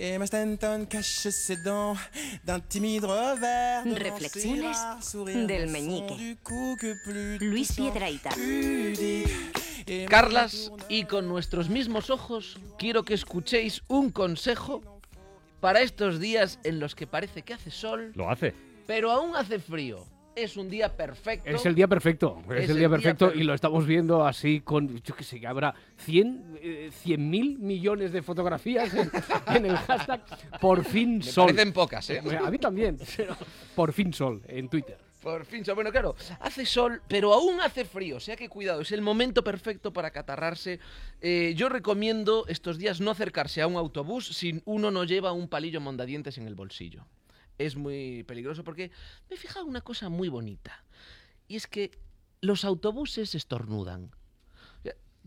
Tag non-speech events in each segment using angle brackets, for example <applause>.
Et Stanton cache ses dents d'un timide revers. devant Reflexiones del meñique. Luis. Et Carlas, y con nuestros mismos ojos, quiero que escuchéis un consejo para estos días en los que parece que hace sol, Lo hace. pero aún hace frío. Es un día perfecto. Es el día perfecto, es, Es el el día día perfecto y lo estamos viendo así con, yo qué sé, que habrá 100 eh, 100 mil millones de fotografías en, <laughs> en el hashtag por fin Me sol. parecen pocas, ¿eh? A mí también, <laughs> pero por fin sol en Twitter. Por fin, sol. bueno, claro, hace sol, pero aún hace frío, o sea que cuidado, es el momento perfecto para catarrarse. Eh, yo recomiendo estos días no acercarse a un autobús si uno no lleva un palillo mondadientes en el bolsillo. Es muy peligroso porque me he fijado una cosa muy bonita, y es que los autobuses estornudan.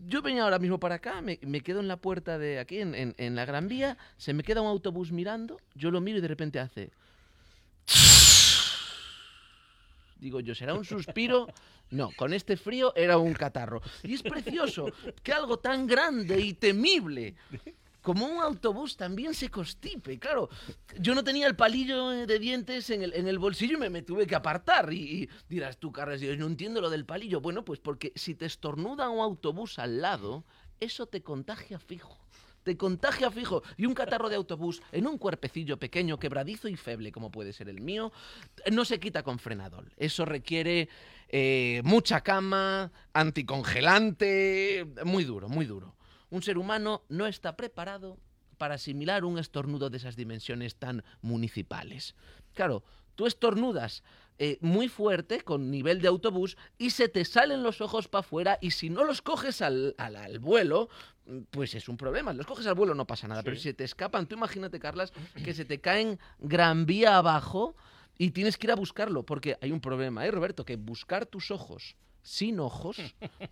Yo venía ahora mismo para acá, me, me quedo en la puerta de aquí, en, en- en la Gran Vía, se me queda un autobús mirando, yo lo miro y de repente hace... <laughs> Digo yo, ¿será un suspiro? No, con este frío era un catarro. Y es precioso que algo tan grande y temible como un autobús también se constipe. Claro, yo no tenía el palillo de dientes en el, bolsillo y me, tuve que apartar. Y, dirás tú, Carlos, yo no entiendo lo del palillo. Bueno, pues porque si te estornuda un autobús al lado, eso te contagia fijo. Te contagia fijo. Y un catarro de autobús en un cuerpecillo pequeño, quebradizo y feble, como puede ser el mío, no se quita con frenador. Eso requiere eh, mucha cama, anticongelante, muy duro, muy duro. Un ser humano no está preparado para asimilar un estornudo de esas dimensiones tan municipales. Claro, tú estornudas eh, muy fuerte, con nivel de autobús, y se te salen los ojos para afuera, y si no los coges al, al- al vuelo, pues es un problema. Los coges al vuelo no pasa nada, pero si se te escapan, tú imagínate, Carlas, que se te caen gran vía abajo y tienes que ir a buscarlo, porque hay un problema, ¿eh, Roberto? Que buscar tus ojos sin ojos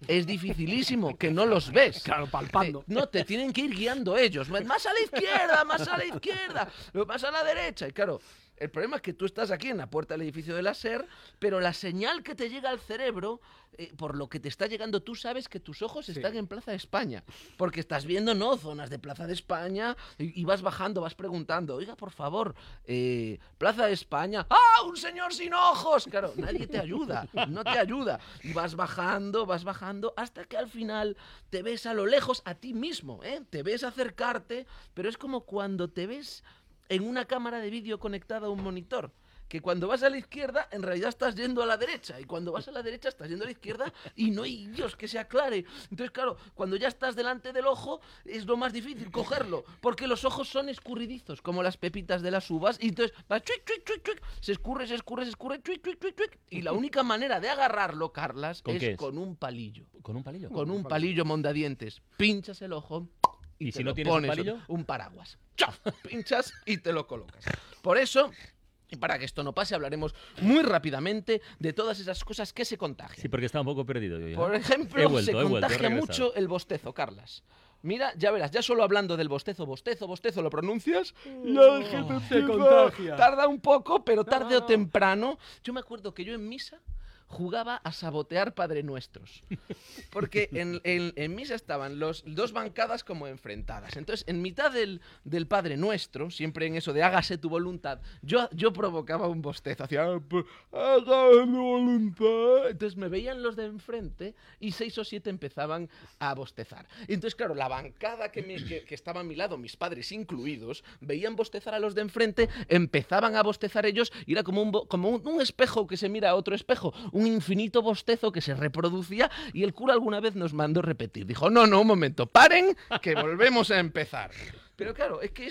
es dificilísimo, que no los ves. Claro, palpando. Te- no, te tienen que ir guiando ellos. Más a la izquierda, más a la izquierda, más a la derecha. Y claro, el problema es que tú estás aquí en la puerta del edificio de la SER, pero la señal que te llega al cerebro, eh, por lo que te está llegando, tú sabes que tus ojos están en Plaza de España. Porque estás viendo, ¿no? Zonas de Plaza de España y, y vas bajando, vas preguntando, oiga, por favor, eh, Plaza de España. ¡Ah, un señor sin ojos! Claro, nadie te ayuda, no te ayuda. Y vas bajando, vas bajando, hasta que al final te ves a lo lejos a ti mismo, ¿eh? Te ves acercarte, pero es como cuando te ves en una cámara de vídeo conectada a un monitor. Que cuando vas a la izquierda, en realidad estás yendo a la derecha. Y cuando vas a la derecha, estás yendo a la izquierda y no hay Dios que se aclare. Entonces, claro, cuando ya estás delante del ojo, es lo más difícil cogerlo. Porque los ojos son escurridizos, como las pepitas de las uvas. Y entonces va chuic, chuic, chuic, chuic, se escurre, se escurre, se escurre, chuic, chuic, chuic, chuic. Y la única manera de agarrarlo, Carlas, ¿Con es, es? con un palillo. ¿Con un palillo? Con un palillo mondadientes. Pinchas el ojo. ¿Y te si no tienes un pones, palillo? Un paraguas. ¡Chaf! <laughs> Pinchas y te lo colocas. Por eso. Y para que esto no pase, hablaremos muy rápidamente de todas esas cosas que se contagian. Sí, porque está un poco perdido yo ya. Por ejemplo, vuelto, se vuelto, contagia regresado. mucho el bostezo, Carlas. Mira, ya verás, ya solo hablando del bostezo, bostezo, bostezo, ¿lo pronuncias? Y la gente se empieza- contagia. Tarda un poco, pero tarde o no. temprano. Yo me acuerdo que yo en misa jugaba a sabotear Padre Nuestros. Porque en, en- en misa estaban los dos bancadas como enfrentadas. Entonces, en mitad del, del Padre Nuestro, siempre en eso de hágase tu voluntad, yo, yo provocaba un bostezo. Hacía, "Ah, pues, hágase tu voluntad. Entonces me veían los de enfrente y seis o siete empezaban a bostezar. Entonces, claro, la bancada que, me- que- que estaba a mi lado, mis padres incluidos, veían bostezar a los de enfrente, empezaban a bostezar ellos y era como un, como un, un espejo que se mira a otro espejo, infinito bostezo que se reproducía y el cura alguna vez nos mandó repetir. Dijo, no, no, un momento, paren, que volvemos a empezar. Pero claro, es que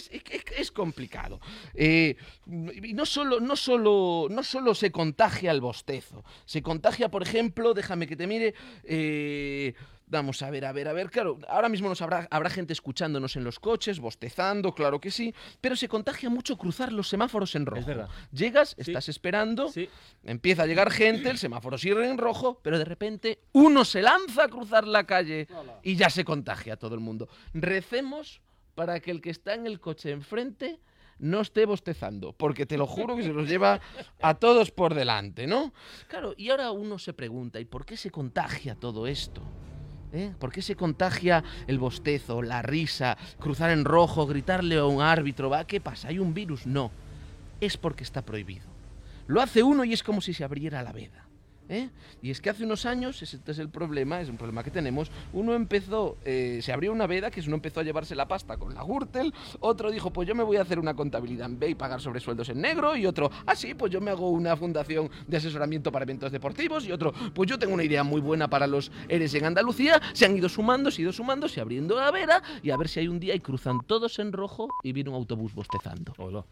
es complicado. Eh, y no solo, no, solo, no solo se contagia el bostezo, se contagia, por ejemplo, déjame que te mire, eh, vamos a ver, a ver, a ver, claro, ahora mismo nos habrá, habrá gente escuchándonos en los coches, bostezando, claro que sí, pero se contagia mucho cruzar los semáforos en rojo. verdad. Llegas, Sí. estás esperando, Sí. empieza a llegar gente, el semáforo sigue en rojo, pero de repente uno se lanza a cruzar la calle y ya se contagia a todo el mundo. Recemos para que el que está en el coche enfrente no esté bostezando, porque te lo juro que se los lleva a todos por delante, ¿no? Claro, y ahora uno se pregunta, ¿y por qué se contagia todo esto? ¿Eh? ¿Por qué se contagia el bostezo, la risa, cruzar en rojo, gritarle a un árbitro? ¿va? ¿Qué pasa? ¿Hay un virus? No. Es porque está prohibido. Lo hace uno y es como si se abriera la veda. ¿Eh? Y es que hace unos años, este es el problema, es un problema que tenemos, uno empezó, eh, se abrió una veda, que es uno empezó a llevarse la pasta con la Gürtel, otro dijo, pues yo me voy a hacer una contabilidad en B y pagar sobresueldos en negro, y otro, ah sí, pues yo me hago una fundación de asesoramiento para eventos deportivos, y otro, pues yo tengo una idea muy buena para los Eres en Andalucía, se han ido sumando, se han ido sumando, se abriendo la veda, y a ver si hay un día y cruzan todos en rojo y viene un autobús bostezando. Hola.